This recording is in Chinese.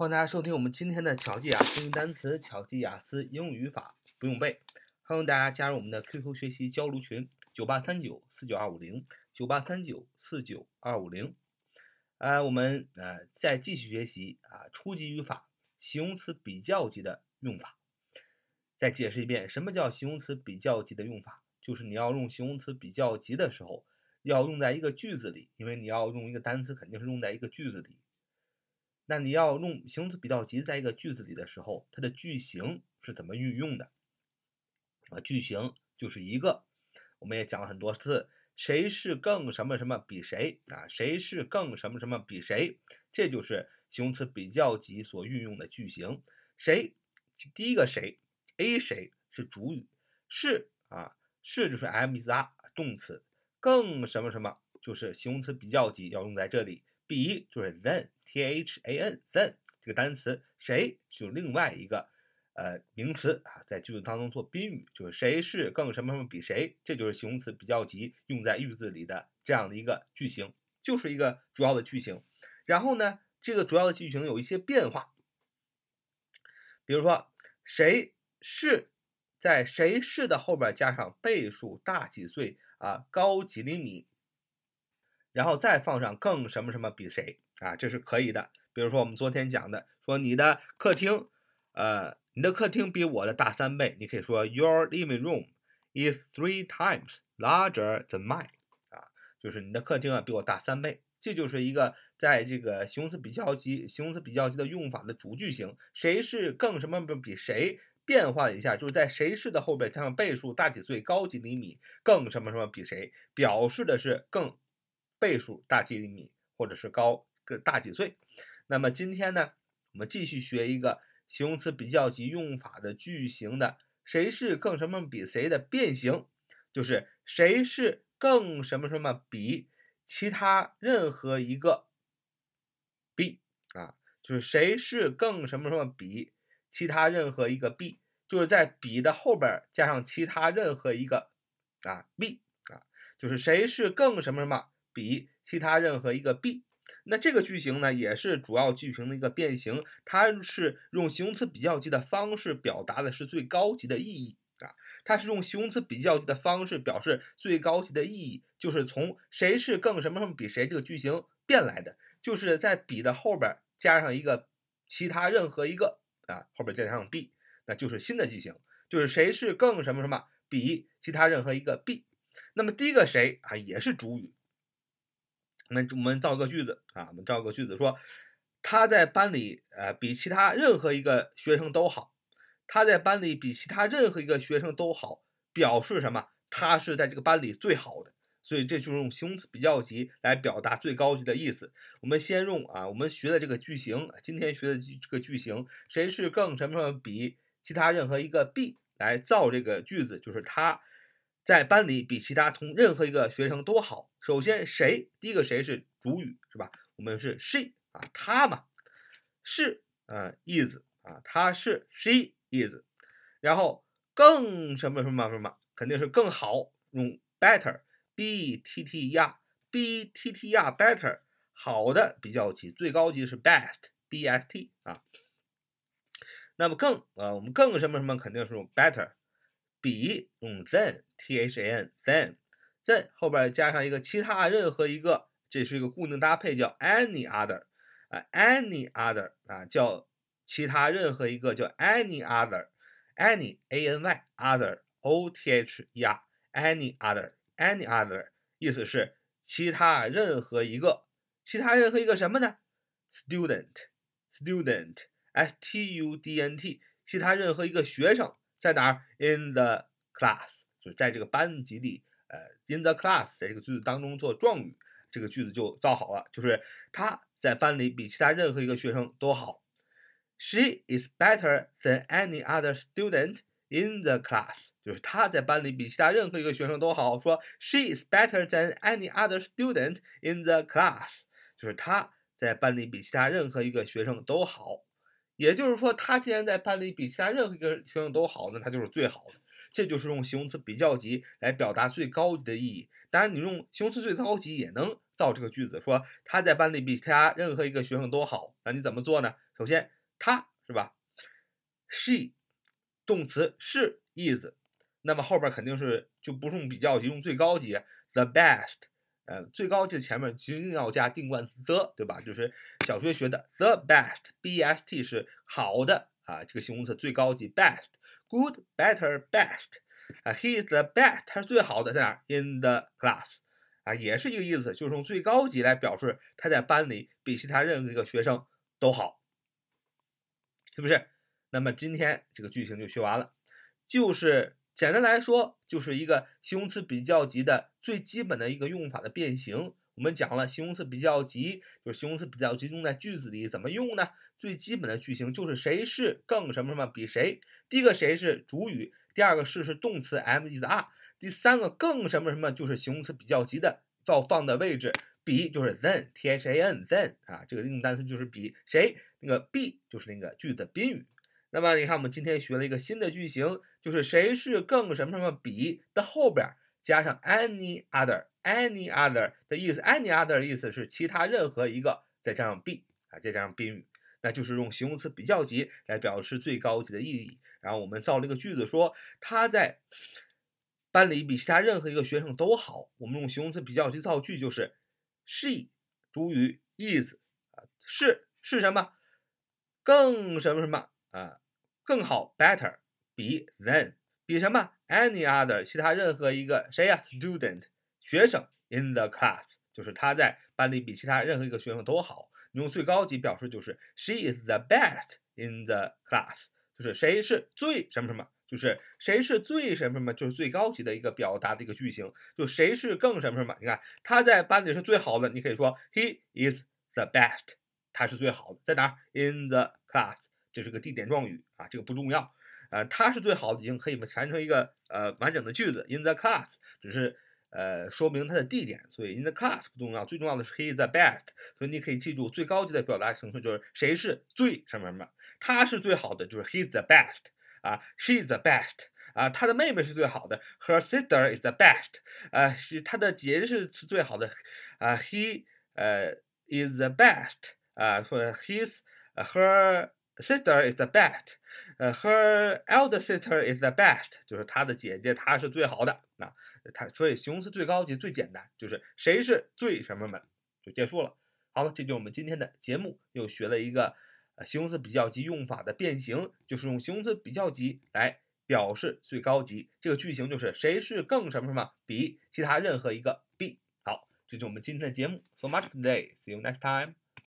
欢迎大家收听我们今天的巧记雅思英语单词、巧记雅思英语语法，不用背。欢迎大家加入我们的 QQ 学习交流群：九八三九四九二五零九八三九四九二五零。呃，我们呃再继续学习啊初级语法形容词比较级的用法。再解释一遍，什么叫形容词比较级的用法？就是你要用形容词比较级的时候，要用在一个句子里，因为你要用一个单词，肯定是用在一个句子里。那你要用形容词比较级在一个句子里的时候，它的句型是怎么运用的？啊，句型就是一个，我们也讲了很多次，谁是更什么什么比谁啊？谁是更什么什么比谁？这就是形容词比较级所运用的句型。谁？第一个谁？A 谁是主语，是啊，是就是 am is are 动词，更什么什么就是形容词比较级要用在这里。比就是 than，t h a n than 这个单词，谁就另外一个呃名词啊，在句子当中做宾语，就是谁是更什么什么比谁，这就是形容词比较级用在句子里的这样的一个句型，就是一个主要的句型。然后呢，这个主要的句型有一些变化，比如说谁是在谁是的后边加上倍数大几岁啊，高几厘米。然后再放上更什么什么比谁啊，这是可以的。比如说我们昨天讲的，说你的客厅，呃，你的客厅比我的大三倍，你可以说 Your living room is three times larger than mine，啊，就是你的客厅啊比我大三倍。这就是一个在这个形容词比较级、形容词比较级的用法的主句型。谁是更什么比谁变化一下，就是在谁是的后边加上倍数大几岁、高几厘米，更什么什么比谁，表示的是更。倍数大几厘米，或者是高个大几岁。那么今天呢，我们继续学一个形容词比较级用法的句型的谁是更什么比谁的变形，就是谁是更什么什么比其他任何一个 b 啊，就是谁是更什么什么比其他任何一个 b，就是在比的后边加上其他任何一个啊 b 啊，就是谁是更什么什么。比其他任何一个 b，那这个句型呢，也是主要句型的一个变形，它是用形容词比较级的方式表达的是最高级的意义啊，它是用形容词比较级的方式表示最高级的意义，就是从谁是更什么什么比谁这个句型变来的，就是在比的后边加上一个其他任何一个啊，后边再加上 b，那就是新的句型，就是谁是更什么什么比其他任何一个 b，那么第一个谁啊，也是主语。我们我们造个句子啊，我们造个句子说，他在班里呃比其他任何一个学生都好，他在班里比其他任何一个学生都好，表示什么？他是在这个班里最好的，所以这就是用形容词比较级来表达最高级的意思。我们先用啊，我们学的这个句型，今天学的这个句型，谁是更什么什么比其他任何一个 b 来造这个句子，就是他。在班里比其他同任何一个学生都好。首先，谁第一个谁是主语是吧？我们是 she 啊，她嘛，是啊，is 啊，她是 she is。然后更什么什么什么，肯定是更好，用 better b t t r b t t r，better 好的比较级，最高级是 best，b s t 啊。那么更啊，我们更什么什么肯定是用 better。比用 than t h a n than than 后边加上一个其他任何一个，这是一个固定搭配，叫 any other 啊 any other 啊叫其他任何一个叫 any other any a n y other o t h e r any other any other 意思是其他任何一个，其他任何一个什么呢？student student s t u d n t 其他任何一个学生。在哪儿？In the class，就是在这个班级里。呃，in the class，在这个句子当中做状语，这个句子就造好了。就是他在班里比其他任何一个学生都好。She is better than any other student in the class，就是他在班里比其他任何一个学生都好。说 She is better than any other student in the class，就是他在班里比其他任何一个学生都好。也就是说，他既然在班里比其他任何一个学生都好，那他就是最好的。这就是用形容词比较级来表达最高级的意义。当然，你用形容词最高级也能造这个句子，说他在班里比其他任何一个学生都好。那你怎么做呢？首先，他是吧？She，动词是 is，那么后边肯定是就不用比较级，用最高级，the best，呃，最高级的前面一定要加定冠词 the，对吧？就是小学学的 the best，b s t 是好的啊，这个形容词最高级，best，good，better，best，啊，he is the best，他是最好的，在哪儿？in the class。啊，也是一个意思，就是用最高级来表示他在班里比其他任何一个学生都好，是不是？那么今天这个句型就学完了，就是简单来说，就是一个形容词比较级的最基本的一个用法的变形。我们讲了形容词比较级，就是形容词比较集中在句子里怎么用呢？最基本的句型就是谁是更什么什么比谁。第一个谁是主语，第二个是是动词 M E 的 R。第三个更什么什么就是形容词比较级的要放的位置，比就是 than，t h a n than 啊，这个定单词就是比谁，那个 be 就是那个句子的宾语。那么你看我们今天学了一个新的句型，就是谁是更什么什么比的后边加上 any other，any other 的意思，any other 的意思是其他任何一个，再加上 be 啊，再加上宾语，那就是用形容词比较级来表示最高级的意义。然后我们造了一个句子说他在。班里比其他任何一个学生都好。我们用形容词比较级造句，就是 she 主语 is 啊，是是什么？更什么什么啊？更好 better 比 than 比什么？any other 其他任何一个谁呀？student 学生 in the class 就是他在班里比其他任何一个学生都好。你用最高级表示就是 she is the best in the class，就是谁是最什么什么。就是谁是最什么什么，就是最高级的一个表达的一个句型。就谁是更什么什么？你看他在班里是最好的，你可以说 he is the best，他是最好的，在哪儿？in the class，这是个地点状语啊，这个不重要。呃，他是最好的，已经可以缠成一个呃完整的句子。in the class 只是呃说明它的地点，所以 in the class 不重要，最重要的是 he is the best。所以你可以记住最高级的表达形式就是谁是最什么什么，他是最好的，就是 he is the best。啊，she is the best。啊，他的妹妹是最好的，her sister is the best。啊，是她的姐姐是是最好的，啊，he 呃 is the best。啊，说 his her sister is the best。呃，her elder sister is the best，就是她的姐姐，她是最好的。啊，她所以形容词最高级最简单，就是谁是最什么们就结束了。好了，这就是我们今天的节目，又学了一个。形容词比较级用法的变形，就是用形容词比较级来表示最高级。这个句型就是谁是更什么什么比其他任何一个 be 好。这就是我们今天的节目。So much today. See you next time.